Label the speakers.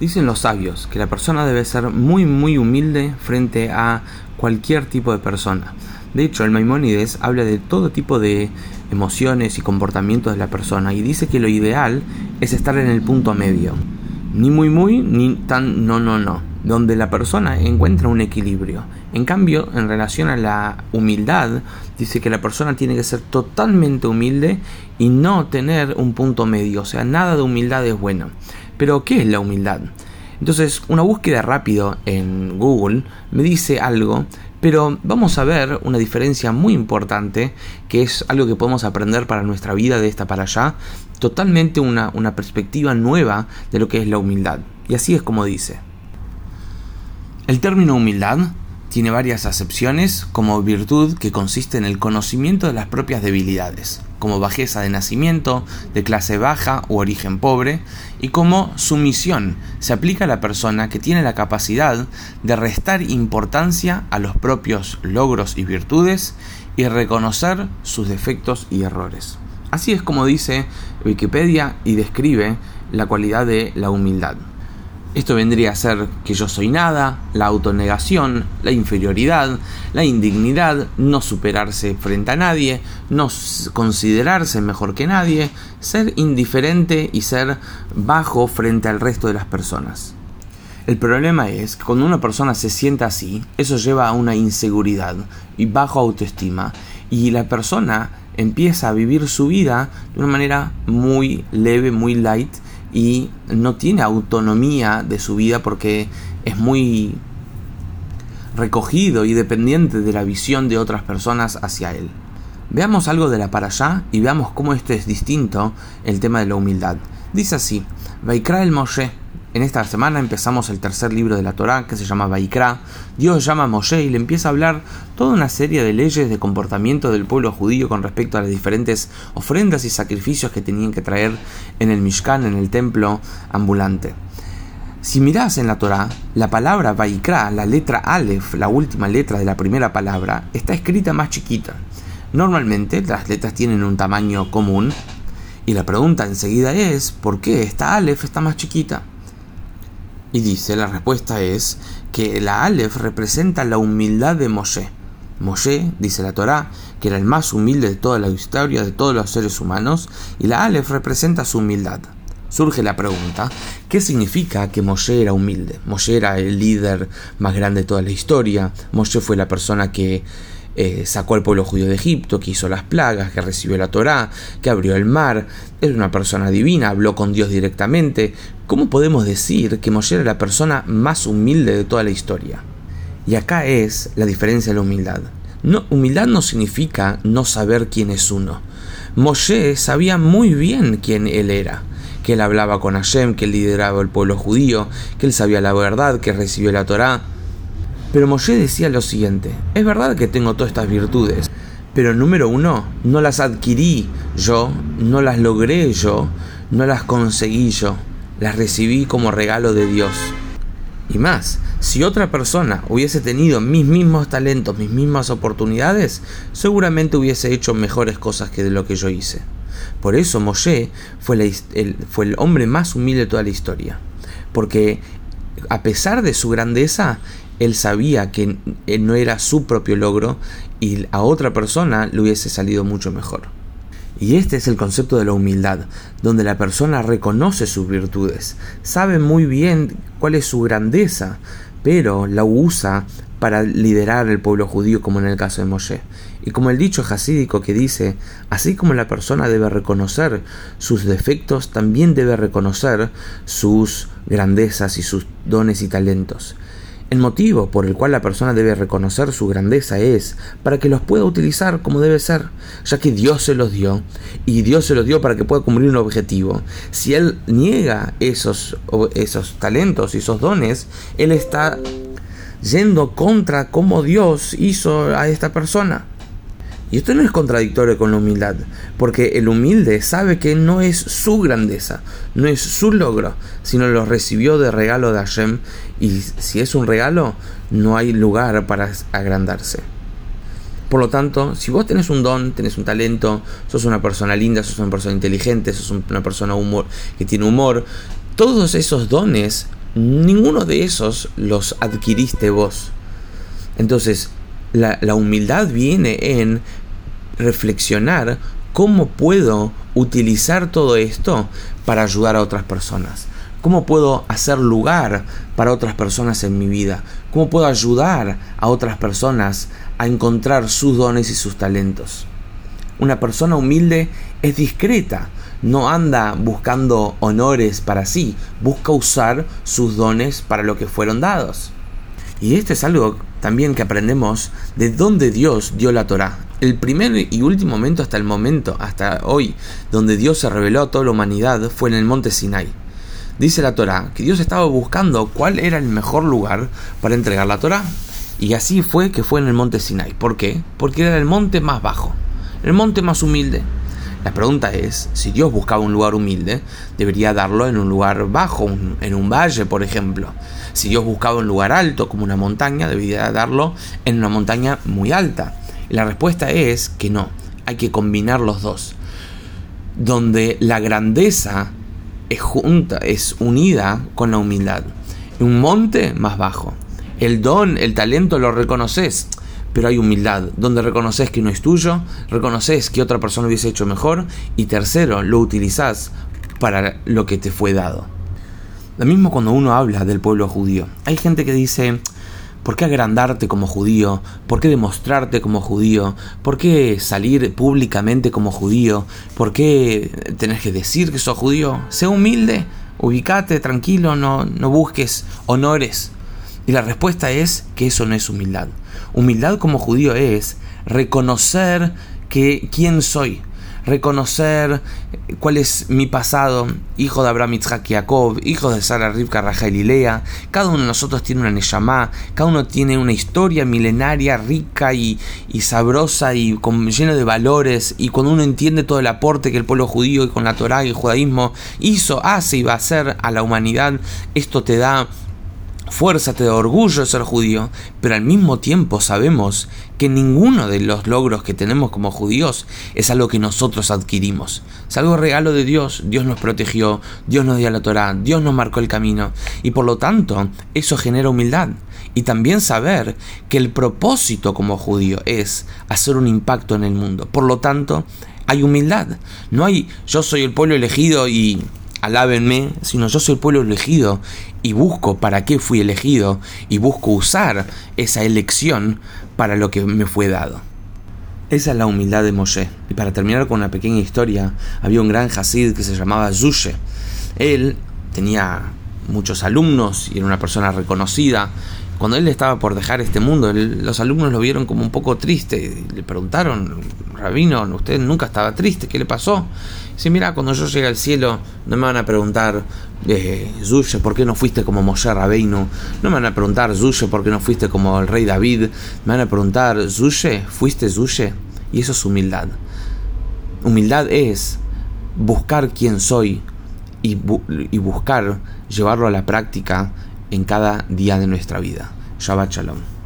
Speaker 1: Dicen los sabios que la persona debe ser muy muy humilde frente a cualquier tipo de persona. De hecho, el Maimónides habla de todo tipo de emociones y comportamientos de la persona y dice que lo ideal es estar en el punto medio. Ni muy muy, ni tan no no no, donde la persona encuentra un equilibrio. En cambio, en relación a la humildad, dice que la persona tiene que ser totalmente humilde y no tener un punto medio, o sea, nada de humildad es bueno. Pero, ¿qué es la humildad? Entonces, una búsqueda rápido en Google me dice algo, pero vamos a ver una diferencia muy importante, que es algo que podemos aprender para nuestra vida de esta para allá, totalmente una, una perspectiva nueva de lo que es la humildad. Y así es como dice. El término humildad tiene varias acepciones como virtud que consiste en el conocimiento de las propias debilidades, como bajeza de nacimiento, de clase baja u origen pobre, y como sumisión se aplica a la persona que tiene la capacidad de restar importancia a los propios logros y virtudes y reconocer sus defectos y errores. Así es como dice Wikipedia y describe la cualidad de la humildad. Esto vendría a ser que yo soy nada, la autonegación, la inferioridad, la indignidad, no superarse frente a nadie, no considerarse mejor que nadie, ser indiferente y ser bajo frente al resto de las personas. El problema es que cuando una persona se sienta así, eso lleva a una inseguridad y bajo autoestima y la persona empieza a vivir su vida de una manera muy leve, muy light y no tiene autonomía de su vida porque es muy recogido y dependiente de la visión de otras personas hacia él. Veamos algo de la para allá y veamos cómo esto es distinto el tema de la humildad. Dice así, Vaikra el Moshe en esta semana empezamos el tercer libro de la Torá que se llama Baikra. Dios llama a Moshe y le empieza a hablar toda una serie de leyes de comportamiento del pueblo judío con respecto a las diferentes ofrendas y sacrificios que tenían que traer en el Mishkan, en el templo ambulante. Si mirás en la Torá, la palabra Baikra, la letra Aleph, la última letra de la primera palabra, está escrita más chiquita. Normalmente las letras tienen un tamaño común y la pregunta enseguida es ¿por qué esta Aleph está más chiquita? Y dice, la respuesta es que la Aleph representa la humildad de Moshe. Moshe, dice la Torá, que era el más humilde de toda la historia de todos los seres humanos, y la Aleph representa su humildad. Surge la pregunta, ¿qué significa que Moshe era humilde? Moshe era el líder más grande de toda la historia, Moshe fue la persona que eh, sacó al pueblo judío de Egipto, que hizo las plagas, que recibió la Torá, que abrió el mar, era una persona divina, habló con Dios directamente. ¿Cómo podemos decir que Moshe era la persona más humilde de toda la historia? Y acá es la diferencia de la humildad. No, humildad no significa no saber quién es uno. Moshe sabía muy bien quién él era que él hablaba con Hashem, que él lideraba el pueblo judío, que él sabía la verdad, que recibió la Torá, pero Moshe decía lo siguiente, es verdad que tengo todas estas virtudes, pero número uno, no las adquirí yo, no las logré yo, no las conseguí yo, las recibí como regalo de Dios. Y más, si otra persona hubiese tenido mis mismos talentos, mis mismas oportunidades, seguramente hubiese hecho mejores cosas que de lo que yo hice. Por eso Moshe fue, el, fue el hombre más humilde de toda la historia. Porque a pesar de su grandeza, él sabía que no era su propio logro y a otra persona le hubiese salido mucho mejor. Y este es el concepto de la humildad, donde la persona reconoce sus virtudes, sabe muy bien cuál es su grandeza, pero la usa para liderar el pueblo judío como en el caso de Moshe. Y como el dicho jasídico que dice, así como la persona debe reconocer sus defectos, también debe reconocer sus grandezas y sus dones y talentos. El motivo por el cual la persona debe reconocer su grandeza es para que los pueda utilizar como debe ser, ya que Dios se los dio y Dios se los dio para que pueda cumplir un objetivo. Si Él niega esos, esos talentos y esos dones, Él está yendo contra cómo Dios hizo a esta persona. Y esto no es contradictorio con la humildad, porque el humilde sabe que no es su grandeza, no es su logro, sino lo recibió de regalo de Hashem, y si es un regalo, no hay lugar para agrandarse. Por lo tanto, si vos tenés un don, tenés un talento, sos una persona linda, sos una persona inteligente, sos una persona humor, que tiene humor, todos esos dones ninguno de esos los adquiriste vos. Entonces, la, la humildad viene en reflexionar cómo puedo utilizar todo esto para ayudar a otras personas. ¿Cómo puedo hacer lugar para otras personas en mi vida? ¿Cómo puedo ayudar a otras personas a encontrar sus dones y sus talentos? Una persona humilde es discreta, no anda buscando honores para sí, busca usar sus dones para lo que fueron dados. Y esto es algo también que aprendemos de dónde Dios dio la Torá. El primer y último momento hasta el momento, hasta hoy, donde Dios se reveló a toda la humanidad fue en el monte Sinai. Dice la Torá que Dios estaba buscando cuál era el mejor lugar para entregar la Torá. Y así fue que fue en el monte Sinai. ¿Por qué? Porque era el monte más bajo, el monte más humilde. La pregunta es, si Dios buscaba un lugar humilde, debería darlo en un lugar bajo, en un valle, por ejemplo. Si Dios buscaba un lugar alto, como una montaña, debería darlo en una montaña muy alta. La respuesta es que no, hay que combinar los dos. Donde la grandeza es junta, es unida con la humildad. Un monte más bajo. El don, el talento lo reconoces, pero hay humildad, donde reconoces que no es tuyo, reconoces que otra persona hubiese hecho mejor y tercero, lo utilizás para lo que te fue dado. Lo mismo cuando uno habla del pueblo judío. Hay gente que dice, ¿Por qué agrandarte como judío? ¿Por qué demostrarte como judío? ¿Por qué salir públicamente como judío? ¿Por qué tenés que decir que sos judío? Sé humilde, ubicate tranquilo, no, no busques honores. Y la respuesta es que eso no es humildad. Humildad como judío es reconocer que quién soy, reconocer cuál es mi pasado, hijo de Abraham, Isaac y Jacob, hijo de Sara, Rivka, Rachel y Lea. Cada uno de nosotros tiene una Neshama, cada uno tiene una historia milenaria, rica y, sabrosa y con, lleno de valores. Y cuando uno entiende todo el aporte que el pueblo judío y con la Torah y el judaísmo hizo, hace y va a hacer a la humanidad, esto te da fuerza, te da orgullo ser judío, pero al mismo tiempo sabemos que ninguno de los logros que tenemos como judíos es algo que nosotros adquirimos. Es algo regalo de Dios, Dios nos protegió, Dios nos dio la Torah, Dios nos marcó el camino, y por lo tanto eso genera humildad. Y también saber que el propósito como judío es hacer un impacto en el mundo. Por lo tanto, hay humildad. No hay yo soy el pueblo elegido y alábenme, sino yo soy el pueblo elegido y busco para qué fui elegido y busco usar esa elección para lo que me fue dado. Esa es la humildad de Moshe. Y para terminar con una pequeña historia, había un gran Hasid que se llamaba Zushe. Él tenía muchos alumnos y era una persona reconocida. Cuando él estaba por dejar este mundo, los alumnos lo vieron como un poco triste. Le preguntaron, Rabino, usted nunca estaba triste, ¿qué le pasó? Dice, mira, cuando yo llegue al cielo, no me van a preguntar, eh, ¿por qué no fuiste como Moshe Rabbeinu? No me van a preguntar, Zushe, ¿por qué no fuiste como el rey David? Me van a preguntar, Zushe, ¿fuiste Zushe? Y eso es humildad. Humildad es buscar quién soy y buscar llevarlo a la práctica en cada día de nuestra vida. Shabbat Shalom.